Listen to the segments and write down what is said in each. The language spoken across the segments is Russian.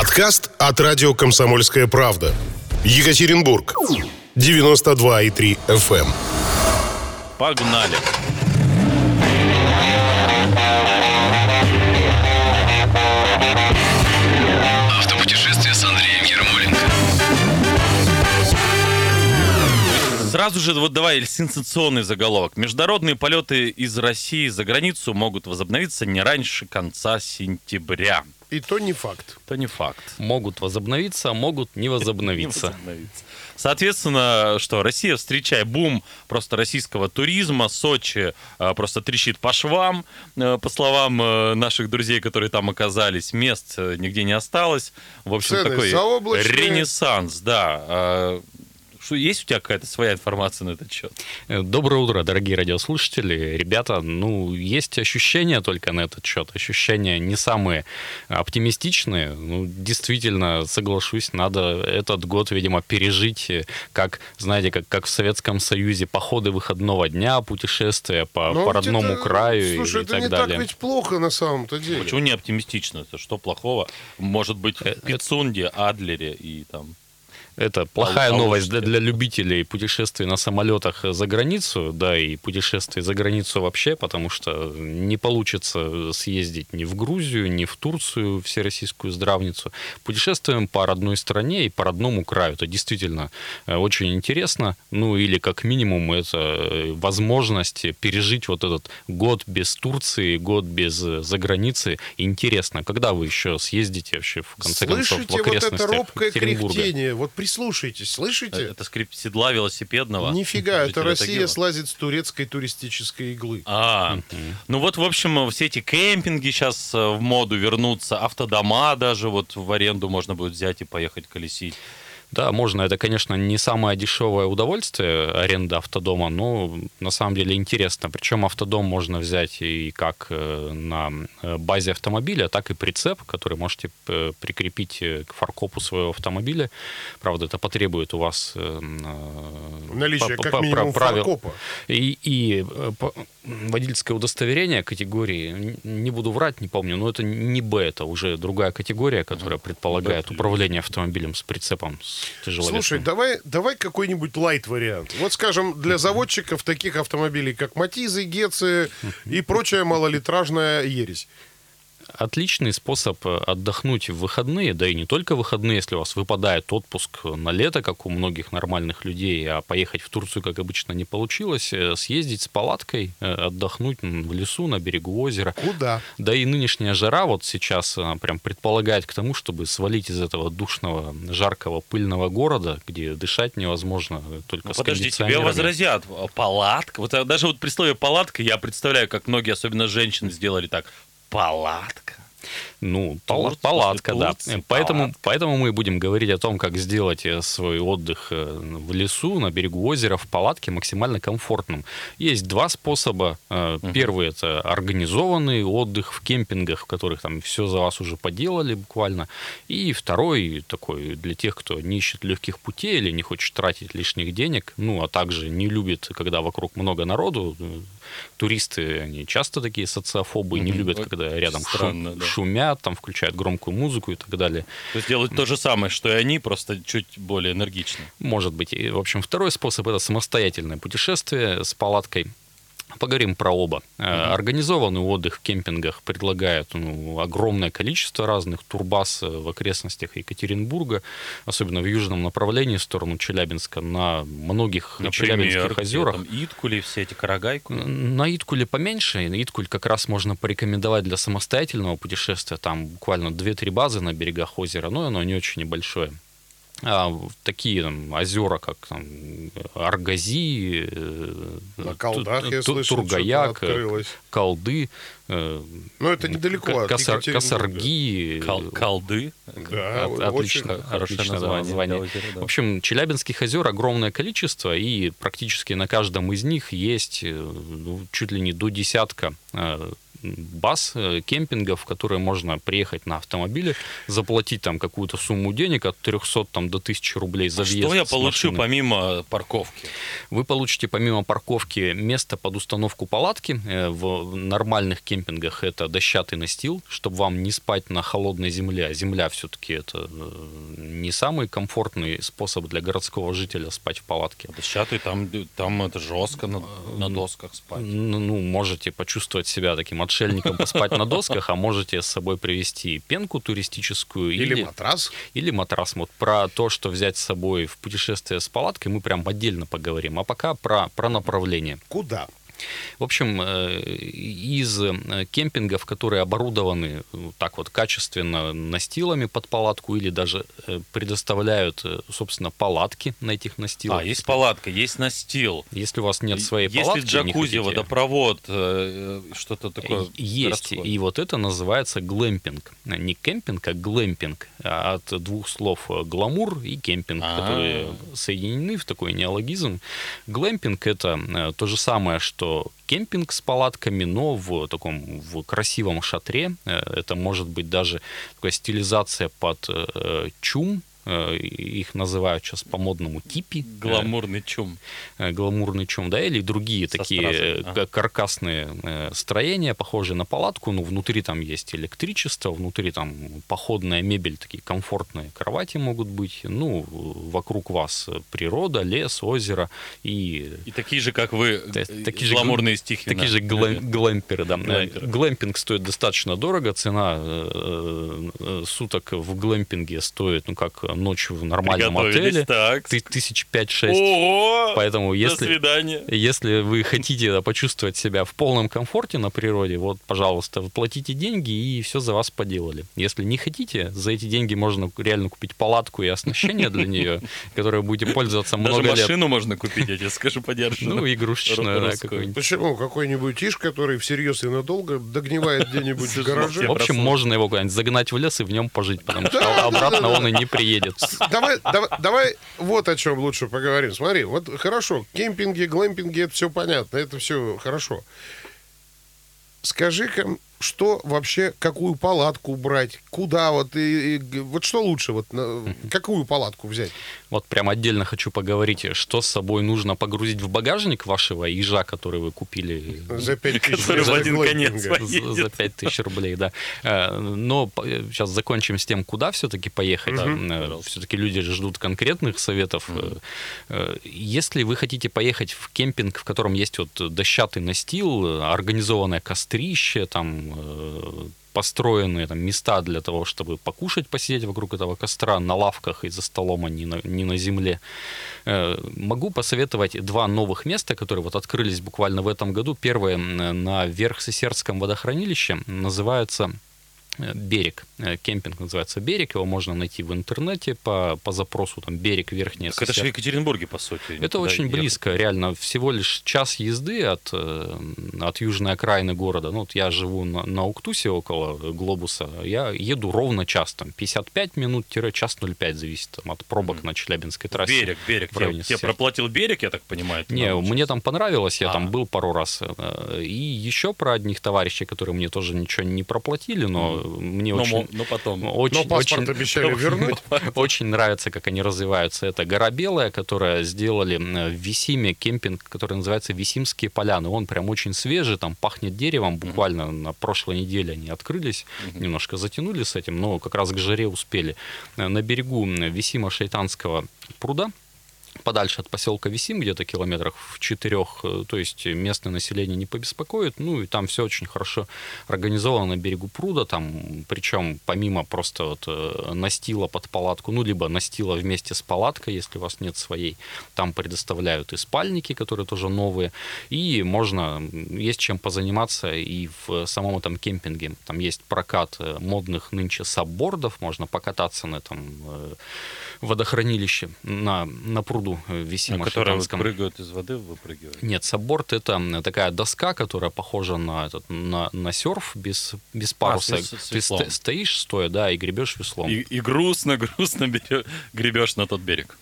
Подкаст от радио «Комсомольская правда». Екатеринбург. 92,3 FM. Погнали. Автопутешествие с Андреем Ермоленко. Сразу же вот давай сенсационный заголовок. Международные полеты из России за границу могут возобновиться не раньше конца сентября. И то не факт. Это не факт. Могут возобновиться, а могут не Не возобновиться. возобновиться. Соответственно, что Россия, встречая бум просто российского туризма, Сочи э, просто трещит по швам, Э, по словам э, наших друзей, которые там оказались, мест э, нигде не осталось. В общем, Цены такой заоблачные. ренессанс, да. Э, Что, есть у тебя какая-то своя информация на этот счет? Э, Доброе утро, дорогие радиослушатели. Ребята, ну, есть ощущения только на этот счет. Ощущения не самые оптимистичные. Ну, действительно, соглашусь, надо этот год, видимо, пережить, э, как, знаете, как, как в Советском Союзе, походы выходного дня, путешествия по, Но по родному это- краю Слушай, и это так не далее. так ведь плохо на самом-то деле. Почему не оптимистично? Это что плохого? Может быть, в Пицунде, Адлере и там... Это плохая Пол- новость для, для любителей путешествий на самолетах за границу, да, и путешествий за границу вообще, потому что не получится съездить ни в Грузию, ни в Турцию, всероссийскую здравницу. Путешествуем по родной стране и по родному краю. Это действительно э, очень интересно. Ну, или как минимум это э, возможность пережить вот этот год без Турции, год без э, заграницы. Интересно, когда вы еще съездите вообще, в конце концов, Слышите в вот это окрестностях робкое Екатеринбурга? кряхтение? Вот прислушайтесь, слышите? Это скрип седла велосипедного. Нифига, это Россия Тагила. слазит с турецкой туристической иглы. А, ну вот, в общем, все эти кемпинги сейчас в моду вернутся, автодома даже вот в аренду можно будет взять и поехать колесить. Да, можно. Это, конечно, не самое дешевое удовольствие аренда автодома, но на самом деле интересно. Причем автодом можно взять и как э, на э, базе автомобиля, так и прицеп, который можете э, прикрепить к фаркопу своего автомобиля. Правда, это потребует у вас Наличие по- как по- минимум правил. фаркопа. И, и водительское удостоверение категории, не буду врать, не помню, но это не Б, это уже другая категория, которая предполагает управление автомобилем с прицепом с тяжеловесным. Слушай, давай, давай какой-нибудь лайт-вариант. Вот, скажем, для заводчиков таких автомобилей, как Матизы, Гецы и прочая малолитражная ересь. Отличный способ э, отдохнуть в выходные, да и не только в выходные, если у вас выпадает отпуск на лето, как у многих нормальных людей, а поехать в Турцию, как обычно, не получилось, э, съездить с палаткой, э, отдохнуть в лесу, на берегу озера. Куда? Да и нынешняя жара вот сейчас прям предполагает к тому, чтобы свалить из этого душного, жаркого, пыльного города, где дышать невозможно только Ну, с подожди, тебе возразят. Палатка. Вот даже вот при слове палатка я представляю, как многие, особенно женщины, сделали так. Палатка. Ну, Турция, палатка, да. Турция, Э, Поэтому, палатка. поэтому мы будем говорить о том, как сделать э, свой отдых э, в лесу, на берегу озера, в палатке максимально комфортным. Есть два способа. Э, Первый это организованный отдых в кемпингах, в которых там все за вас уже поделали буквально. И второй такой для тех, кто не ищет легких путей или не хочет тратить лишних денег, ну, а также не любит, когда вокруг много народу. Туристы, они часто такие социофобы, не любят, когда рядом шум- да. Шумят, там включают громкую музыку и так далее. То есть делают то же самое, что и они, просто чуть более энергично. Может быть. И, в общем, второй способ это самостоятельное путешествие с палаткой. Поговорим про оба. Э, Организованный отдых в кемпингах предлагает ну, огромное количество разных турбаз э, в окрестностях Екатеринбурга, особенно в южном направлении, в сторону Челябинска, на многих Челябинских где озерах. там Иткули, все эти Карагайку. На Иткуле поменьше. На Иткуль как раз можно порекомендовать для самостоятельного путешествия. Там буквально 2-3 базы на берегах озера, но оно не очень небольшое. А такие там, озера, как там, Аргази, э, На колдах, Ту- я Ту- слышал, Тургаяк, открылось. Колды, э, Но это недалеко от Косар-. Косарги. Кол- колды. Да, От- очень отлично, хорошее отличное название название. для озера, да. В общем, Челябинских озер огромное количество, и практически на каждом из них есть э, ну, чуть ли не до десятка э, баз, э, кемпингов, в которые можно приехать на автомобиле, заплатить там какую-то сумму денег от 300 там, до 1000 рублей за А въезд Что я получу машины. помимо парковки? Вы получите помимо парковки место под установку палатки. Э, В нормальных кемпингах это дощатый настил, чтобы вам не спать на холодной земле. А земля все-таки это э, не самый комфортный способ для городского жителя спать в палатке. Дощатый, там, там это жестко на, на досках спать. Ну, можете почувствовать себя таким отшельником, поспать на досках, а можете с собой привезти пенку туристическую Или матрас. или матрас. Вот про то, что взять с собой в путешествие с палаткой, мы прям отдельно поговорим. А пока про, про направление. Куда? В общем, э, из э, кемпингов, которые оборудованы вот так вот качественно настилами под палатку или даже э, предоставляют, э, собственно, палатки на этих настилах. А, есть палатка, есть настил. Если у вас нет своей Есть палатки, не джакузи, хотите- водопровод, э, что-то такое Есть, городское? и вот это называется глэмпинг. Не кемпинг, а глэмпинг. От двух слов э, гламур и кемпинг, А. которые соединены в такой неологизм. Глэмпинг это э, то же самое, что кемпинг с палатками, но в таком в красивом шатре. Э, Это может быть даже такая стилизация под э, чум. Э, Их называют сейчас по-модному типи. Э, Гламурный чум. э, гламурный чум, да, или другие Со такие ага. ка- каркасные строения, похожие на палатку, но внутри там есть электричество, внутри там походная мебель, такие комфортные кровати могут быть, ну, вокруг вас природа, лес, озеро и И такие же, как вы, э, такие же гламурные стихи. Такие же глэм- глэмперы, да. Глэмперы. Глэмпинг стоит достаточно дорого. Цена суток в глэмпинге стоит, ну, как ночь в нормальном отеле. так. Ты- Тысяч пять-шесть. Ого! Поэтому До если, свидания. если вы хотите да, почувствовать себя в полном комфорте на природе, вот, пожалуйста, вы платите деньги и все за вас поделали. Если не хотите, за эти деньги можно реально купить палатку и оснащение для нее, которое будете пользоваться Даже много лет. машину можно купить, я тебе скажу, подержанную. Ну, игрушечную, да, Русскую. какую-нибудь. Почему? Какой-нибудь иш, который всерьез и надолго догнивает где-нибудь в гараже. В общем, можно его куда-нибудь загнать в лес и в нем пожить, потому что обратно он и не приедет. Давай, давай, давай вот о чем лучше поговорим. Смотри, вот хорошо, кемпинги, глэмпинги, это все понятно, это все хорошо. Скажи-ка, что вообще, какую палатку брать, куда вот, и, и вот что лучше, вот, на- какую палатку взять? Вот прям отдельно хочу поговорить, что с собой нужно погрузить в багажник вашего ежа, который вы купили За 5 тысяч Который в один конец поедет. за, за 5000 рублей, да. Э, Но сейчас закончим с тем, куда все-таки поехать. Все-таки люди ждут конкретных советов. Э, э, Если вы хотите поехать в кемпинг, в котором есть вот дощатый настил, э, организованное кострище, там э, построенные там, места для того, чтобы покушать, посидеть вокруг этого костра на лавках и за столом, а не на, не на земле. Э, Могу посоветовать два новых места, которые вот открылись буквально в этом году. Первое на Верхсесердском водохранилище называется Берег. Э, Кемпинг называется Берег. Его можно найти в интернете по, по запросу там Берег Верхняя Так это же в Екатеринбурге, по сути. это очень ехать. близко, реально. Всего лишь час езды от, э, от южной окраины города. Ну, вот я живу на, на Уктусе около глобуса. Я еду ровно час, там, 55 минут-час 05, зависит там, от пробок на Челябинской трассе. Берег, берег. Тебе, тебе проплатил берег, я так понимаю? Не, мне там понравилось, я А. там был пару раз. Э, И еще про одних товарищей, которые мне тоже ничего не проплатили, но мне Но, очень... но потом. Очень, Но паспорт очень- обещали вернуть. очень нравится, как они развиваются. Это гора Белая, которая сделали в Висиме кемпинг, который называется Висимские поляны. Он прям очень свежий, там пахнет деревом. Буквально на прошлой неделе они открылись, немножко затянули с этим, но как раз к жаре успели. Э, На берегу Висима Шайтанского пруда подальше от поселка Висим, где-то километрах в четырех, э, то есть местное население не побеспокоит, ну и там все очень хорошо организовано на берегу пруда, там, причем помимо просто вот э, настила под палатку, ну либо настила вместе с палаткой, если у вас нет своей, там предоставляют и спальники, которые тоже новые, и можно, есть чем позаниматься и в самом этом кемпинге, там есть прокат э, модных нынче саббордов, можно покататься на этом водохранилище на, на пруду э, Висима которые вот прыгают из воды, выпрыгивают. Нет, сабборд это такая доска, которая похожа на, этот, на, на серф без, без паруса. с- с Ты сто- стоишь стоя, да, и гребешь веслом. И, и грустно, грустно берё- гребешь на тот берег.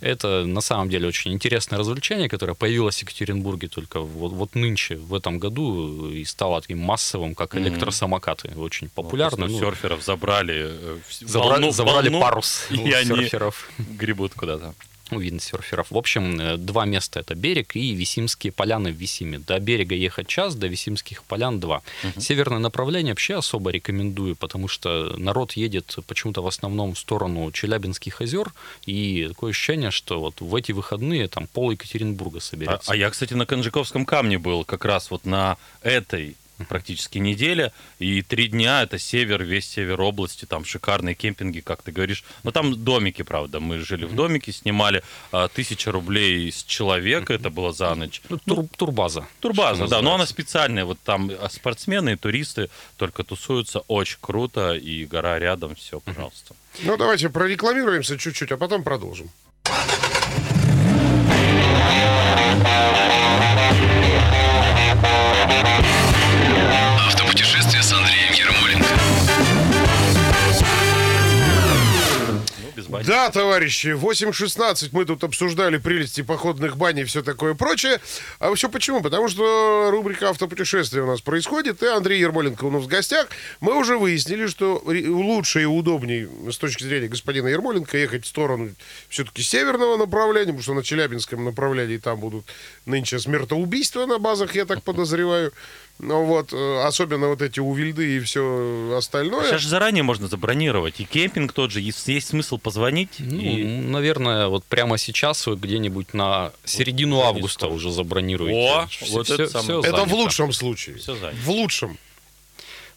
Это на самом деле очень интересное развлечение, которое появилось в Екатеринбурге только вот, вот нынче, в этом году, и стало таким массовым, как электросамокаты. Очень популярно. Просто Ну, серферов забрали, э, забрали, волну- забрали волну, парус и у они серферов. гребут куда-то. У виндсерферов. В общем, э, два места это берег и Висимские поляны в Висиме. До берега ехать час, до Висимских полян два. Северное направление вообще особо рекомендую, потому что народ едет почему-то в основном в сторону Челябинских озер, и такое ощущение, что вот в эти выходные там пол Екатеринбурга А, соберется. а я, кстати, на Конжиковском камне был как раз вот на этой практически неделе, и три дня это север, весь север области, там шикарные кемпинги, как ты говоришь. Но там домики, правда, мы жили в домике, снимали а, тысяча рублей с человека, это было за ночь. Ну, тур- турбаза. Турбаза, что да, но она специальная, вот там а, спортсмены и туристы только тусуются, очень круто, и гора рядом, все, пожалуйста. Ну, давайте прорекламируемся чуть-чуть, а потом продолжим. Да, товарищи, 8.16 мы тут обсуждали прелести походных бань и все такое прочее. А все почему? Потому что рубрика «Автопутешествия» у нас происходит, и Андрей Ермоленко у нас в гостях. Мы уже выяснили, что лучше и удобнее с точки зрения господина Ермоленко ехать в сторону все-таки северного направления, потому что на Челябинском направлении там будут нынче смертоубийства на базах, я так подозреваю. Ну вот, э, особенно вот эти увильды и все остальное. Сейчас же заранее можно забронировать, и кемпинг тот же, есть, есть смысл позвонить, Ну, и наверное, вот прямо сейчас вы где-нибудь на середину конечно. августа уже забронируете. О, Всё- вот это всё самое. Это в лучшем случае. Занято. В лучшем.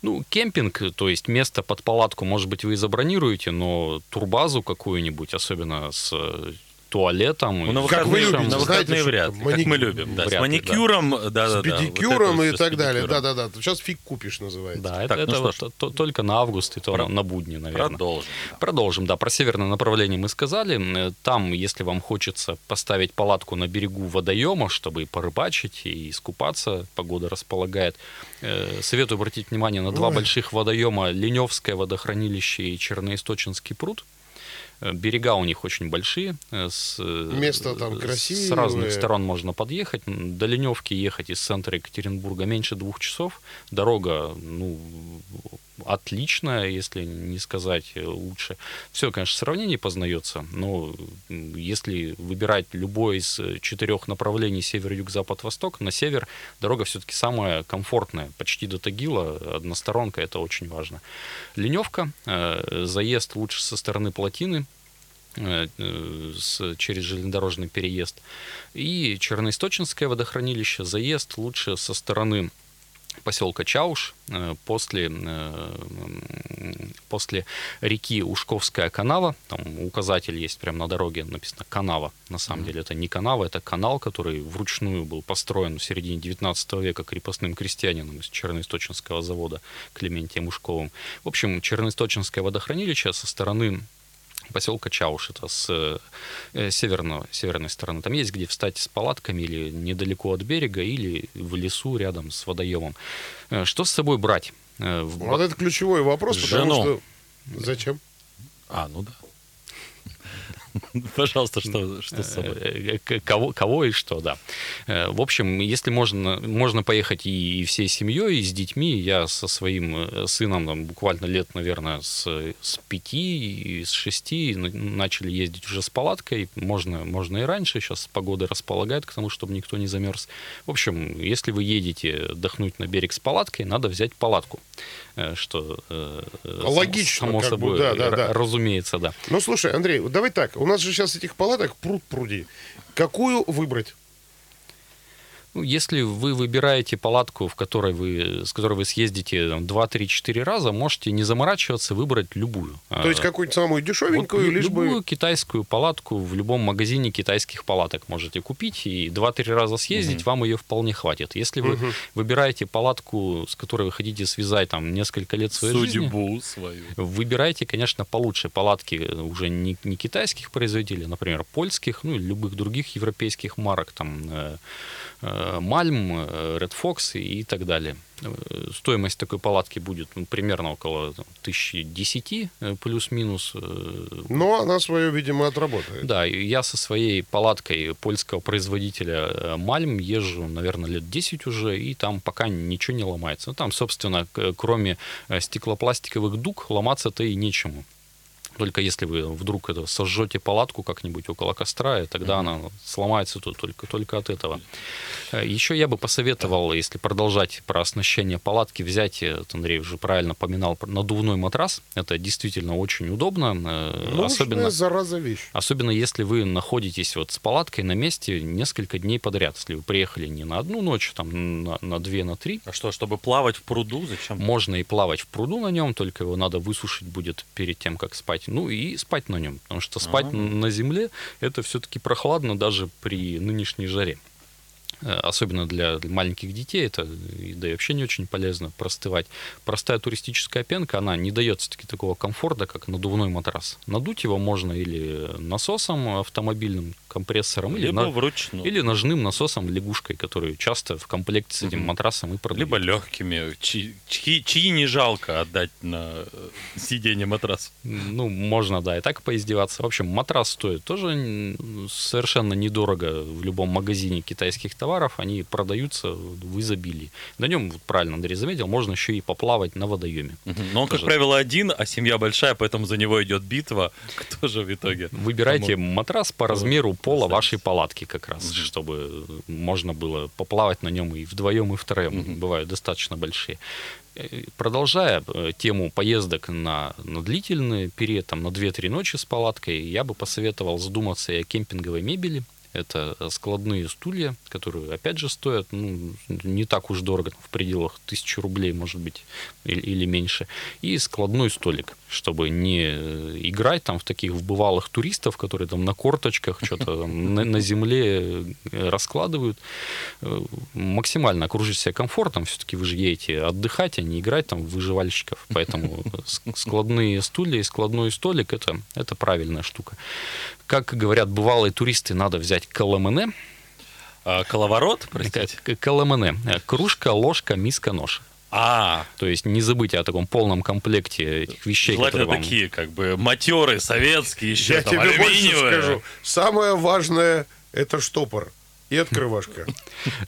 Ну, кемпинг, то есть место под палатку, может быть, вы и забронируете, но турбазу какую-нибудь, особенно с э, туалетом. Ну, на Как вы выходные, любите, на знаете, выходные что вряд ли, как маник- мы любим. Да, Вряд с ли, да. маникюром, да, да, с да. педикюром вот и это так далее. Да-да-да. Сейчас фиг купишь, называется. Да, это, Так, ну это что то- то- только на август и то Про- на, будни, наверное. Продолжим. да. Продолжим, да. Про северное направление мы сказали. Э, Там, если вам хочется поставить палатку на берегу водоема, чтобы и порыбачить, и искупаться, погода располагает, э, советую обратить внимание на два Ой. больших водоема Леневское водохранилище и Черноисточинский пруд. Э, Берега у них очень большие. э, С, э, Место там С красивое. разных сторон можно подъехать. До Леневки ехать из центра Екатеринбурга меньше двух часов. Дорога, ну, отличная, если не сказать лучше. Все, конечно, в сравнении познается, но если выбирать любое из четырех направлений север, юг, запад, восток, на север дорога все-таки самая комфортная, почти до Тагила, односторонка, это очень важно. Леневка, заезд лучше со стороны плотины, с, через железнодорожный переезд. И Черноисточинское водохранилище, заезд лучше со стороны поселка Чауш э, после, э, после реки Ушковская канава. Там указатель есть прямо на дороге, написано канава. На самом деле это не канава, это канал, который вручную был построен в середине 19 века крепостным крестьянином из Черноисточинского завода Клементием Ушковым. В общем, Черноисточинское водохранилище со стороны поселка Чауш, это с э, северного, северной стороны. Там есть где встать с палатками или недалеко от берега, или в лесу рядом с водоемом. Э, Что с собой брать? Э, в Вот это ключевой вопрос, потому Жену. что... Зачем? А, ну да. Пожалуйста, что, что с собой? Э, к- Кого, кого и что, да. Э, В общем, если можно, можно поехать и, всей семьей, и с детьми. Я со своим э, сыном там, буквально лет, наверное, с, с пяти и с шести начали ездить уже с палаткой. Можно, можно и раньше, сейчас погода располагает к тому, чтобы никто не замерз. В общем, если вы едете отдохнуть на берег с палаткой, надо взять палатку. Э, Что э, э, Логично, само как бы, собой, да, да, да. разумеется, да. Ну, слушай, Андрей, давай так. У нас же сейчас этих палаток пруд пруди. Какую выбрать? Ну, если вы выбираете палатку, в которой вы, с которой вы съездите там, 2-3-4 раза, можете не заморачиваться, выбрать любую. То есть А, какую-нибудь самую вот дешевенькую, лю- лишь любую бы... китайскую палатку в любом магазине китайских палаток можете купить и 2-3 раза съездить, вам ее вполне хватит. Если вы Мгм. выбираете палатку, с которой вы хотите связать там несколько лет своей жизни, Судьбу свою. Выбирайте, конечно, получше палатки уже не, не китайских производителей, а, например, польских, ну и любых других европейских марок, там э, Мальм, э, Red Fox и так далее. Э, Стоимость такой палатки будет ну, примерно около там, 1010 э, плюс-минус. э, Но она свое, видимо, отработает. Да, я со своей палаткой польского производителя э, Мальм езжу, наверное, лет 10 уже, и там пока ничего не ломается. Ну, там, собственно, кроме э, стеклопластиковых дуг, ломаться-то и нечему. Только если вы вдруг это сожжете палатку как-нибудь около костра, и тогда она сломается то только, только от этого. Э, Еще я бы посоветовал, если продолжать про оснащение палатки, взять, э, вот Андрей уже правильно поминал, надувной матрас. Это действительно очень удобно. э, Нужная, особенно зараза, вещь. Особенно если вы находитесь вот с палаткой на месте несколько дней подряд. Если вы приехали не на одну ночь, там на, на две, на три, А что, чтобы плавать в пруду, зачем? можно и плавать в пруду на нем, только его надо высушить будет перед тем, как спать. Ну и спать на нем, потому что спать А. на земле это все-таки прохладно даже при нынешней жаре. Э, Особенно для маленьких детей это да и вообще не очень полезно простывать. Простая туристическая пенка, она не дает все-таки такого комфорта, как надувной матрас. Надуть его можно или насосом автомобильным, компрессором, или, Либо на- вручную. или ножным насосом лягушкой, который часто в комплекте с этим матрасом и продают. Либо легкими, чьи, чьи, чьи не жалко отдать на э, сиденье матрас. Ну, можно, да, и так поиздеваться. В общем, матрас стоит тоже совершенно недорого в любом магазине китайских товаров. Они продаются в изобилии. На нем, вот правильно Андрей заметил, можно еще и поплавать на водоеме. Но он, как Тоже. правило, один, а семья большая, поэтому за него идет битва. Кто же в итоге? Выбирайте Кому? матрас по размеру пола вашей палатки как раз, Мгм. чтобы можно было поплавать на нем и вдвоем, и втроем. Мгм. Бывают достаточно большие. Э, Продолжая э, тему поездок на, на длительный период, там, на 2-3 ночи с палаткой, я бы посоветовал задуматься и о кемпинговой мебели. Это складные стулья, которые, опять же, стоят ну, не так уж дорого, в пределах тысячи рублей, может быть, или, или меньше. И складной столик, чтобы не э, играть там в таких в бывалых туристов, которые там на корточках что-то на, на земле э, раскладывают. Э, Максимально окружить себя комфортом. Все-таки вы же едете отдыхать, а не играть там в выживальщиков. Поэтому складные стулья и складной столик это, это правильная штука. Как говорят бывалые туристы, надо взять каламене. А, коловорот, простите? К- Каламене. Э, Кружка, ложка, миска, нож. А, То есть не забудьте о таком полном комплекте этих вещей, желательно вам... такие, как бы, матеры советские, еще Я там тебе больше скажу. Самое важное – это штопор и открывашка.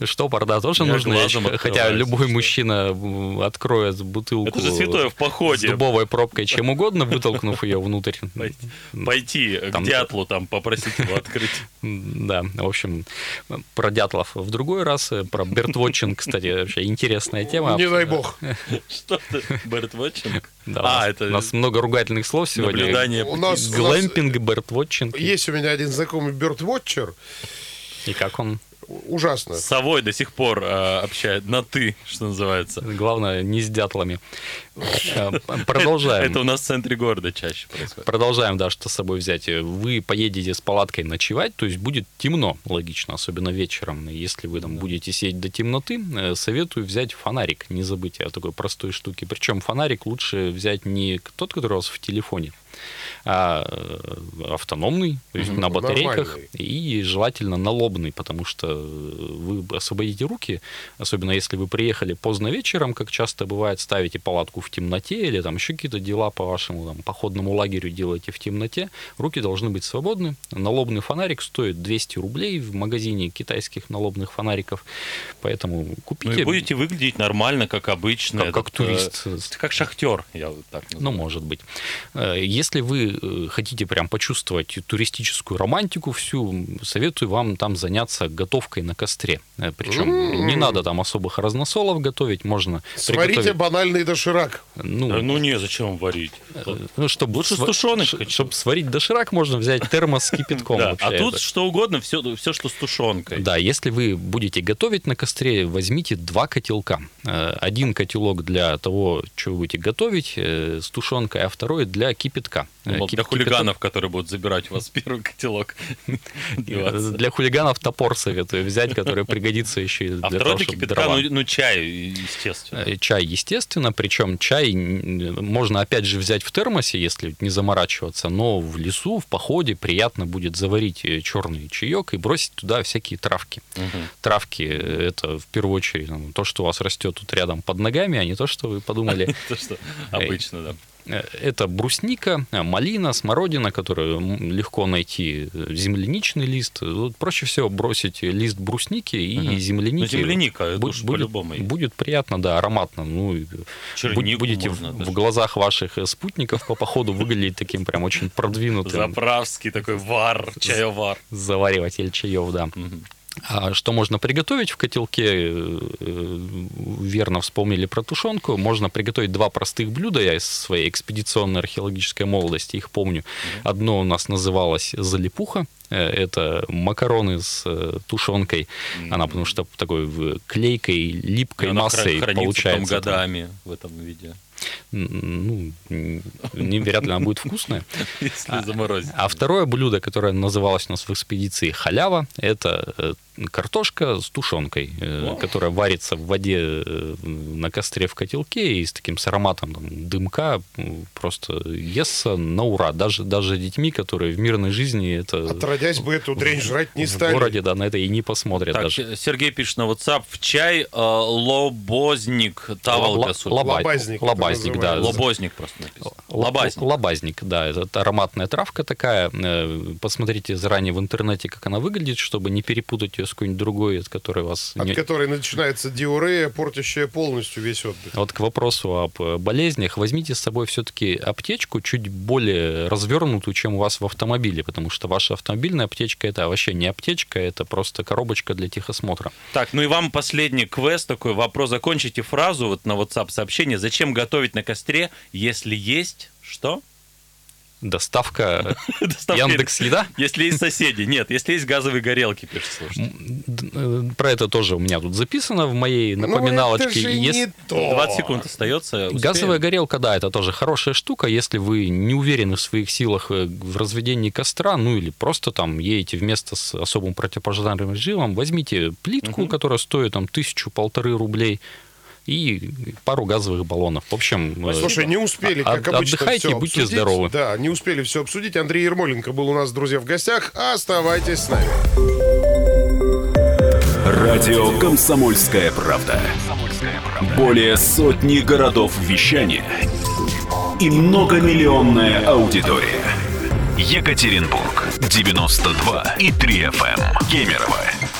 Штопор, да, тоже нужно. Хотя любой мужчина откроет бутылку Это же святое в с походе. дубовой пробкой, чем угодно, вытолкнув ее внутрь. Пойти, к дятлу, там, попросить его открыть. Да, в общем, про дятлов в другой раз, э, про Бертвотчинг, кстати, вообще интересная тема. Не дай бог. Что ты, Бертвотчинг? Да, у, А, нас, это у нас много ругательных слов сегодня. наблюдание. У нас, у Глэмпинг, Бертвотчинг. есть у меня один знакомый бёрдвотчер. И как он? Ужасно. С совой до сих пор э, общает на «ты», что называется. Главное, не с дятлами. Э, Продолжаем. Это у нас в центре города чаще происходит. Продолжаем, да, что с собой взять. Вы поедете с палаткой ночевать, то есть будет темно, логично, особенно вечером. И Если вы там будете сидеть до темноты, э, советую взять фонарик. Не забудьте о такой простой штуке. Причем фонарик лучше взять не тот, который у вас в телефоне, а э, автономный, то есть на батарейках, Нормальный. и желательно налобный, потому что вы освободите руки, особенно если вы приехали поздно вечером, как часто бывает, ставите палатку в темноте или там еще какие-то дела по вашему там, походному лагерю делаете в темноте, руки должны быть свободны. Налобный фонарик стоит 200 рублей в магазине китайских налобных фонариков, поэтому Ну купите. и будете выглядеть нормально, как обычно. Как- как э, турист. Как шахтер, я вот так Ну, называю. может быть. Э, Если вы э, хотите прям почувствовать туристическую романтику всю, советую вам там заняться готовкой на костре. Э, Причем не надо там особых разносолов готовить, можно Сварите приготовить, банальный доширак. ну, Да ну не, зачем варить? ну, чтобы лучше с тушеночкой. Чтобы сварить доширак, можно взять термос с кипятком. Да, а тут это. что угодно, все, все, что с тушенкой. Да, если вы будете готовить на костре, возьмите два котелка. Э, Один котелок для того, что вы будете готовить э, с тушенкой, а второй для кипятка. Думал, Кип- для хулиганов, которые будут забирать у вас первый котелок. Для хулиганов топор советую взять, который пригодится еще и для А того, чтобы кипятка, ну, ну, чай, естественно. Э, Чай, естественно, причем чай можно опять же взять в термосе, если не заморачиваться, но в лесу, в походе приятно будет заварить э, черный чаек и бросить туда всякие травки. Травки э, это в первую очередь ну, то, что у вас растет тут рядом под ногами, а не то, что вы подумали. То, что обычно, да. Э, Это брусника, э, малина, смородина, которую легко найти, э, земляничный лист. Вот проще всего бросить лист брусники и. Ну, земляники. земляника, это Бу- уж будет, по-любому. будет приятно, да, ароматно. Ну, Чернику будете можно в, даже. в глазах ваших спутников по походу выглядеть таким прям очень продвинутым Заправский такой вар, чаевар. завариватель чаев, да. Мгм. А что можно приготовить в котелке? э, э, Верно вспомнили про тушенку. Можно приготовить два простых блюда. Я из своей экспедиционной археологической молодости их помню. Одно у нас называлось залипуха. Э, Это макароны с тушенкой. Она потому что такой клейкой, липкой Она массой хранится получается. там. годами в этом виде, Ну, н- не, вряд ли она будет вкусная. если заморозить. А второе блюдо, которое называлось у нас в экспедиции халява, это э, картошка с тушенкой, э, О. которая варится в воде э, на костре в котелке и с таким с ароматом там, дымка просто естся на ура. Даже, даже детьми, которые в мирной жизни это Отродясь бы эту дрянь жрать не в стали. городе, да, на это и не посмотрят Так, даже. Сергей пишет на WhatsApp, в чай э, лобозник таволгасу. Лаба- Лобазник Лобазник, да. Лобозник просто написано. Лобазник. Лобазник, да. Это ароматная травка такая. Э, Посмотрите заранее в интернете, как она выглядит, чтобы не перепутать ее с какой-нибудь другой, от которой вас... От не- которой начинается диурея, портящая полностью весь отдых. Вот к вопросу об э, болезнях, возьмите с собой все-таки аптечку чуть более развернутую, чем у вас в автомобиле, потому что ваша автомобильная аптечка это вообще не аптечка, это просто коробочка для техосмотра. Так, ну и вам последний квест такой, вопрос. Закончите фразу вот на WhatsApp сообщение. Зачем готовить на костре, если есть что? Доставка Доставка- Яндекс Еда. Если есть соседи. Нет, если есть газовые горелки, пишет слушатель. Про это тоже у меня тут записано в моей Ну, напоминалочке. это же не то. 20 секунд остается. успеем? Газовая горелка, да, это тоже хорошая штука, если вы не уверены в своих силах э, в разведении костра, ну или просто там едете вместо с особым противопожарным режимом, возьмите плитку, Мгм. которая стоит там тысячу-полторы рублей, и пару газовых баллонов. В общем, э, Слушай, не успели, А- как обычно, отдыхайте всё и будьте обсудить. здоровы. Да, не успели все обсудить. Андрей Ермоленко был у нас, друзья, в гостях. Оставайтесь с нами. Радио «Комсомольская правда». Более сотни городов вещания и многомиллионная аудитория. Екатеринбург 92 и 3 FM. Кемерово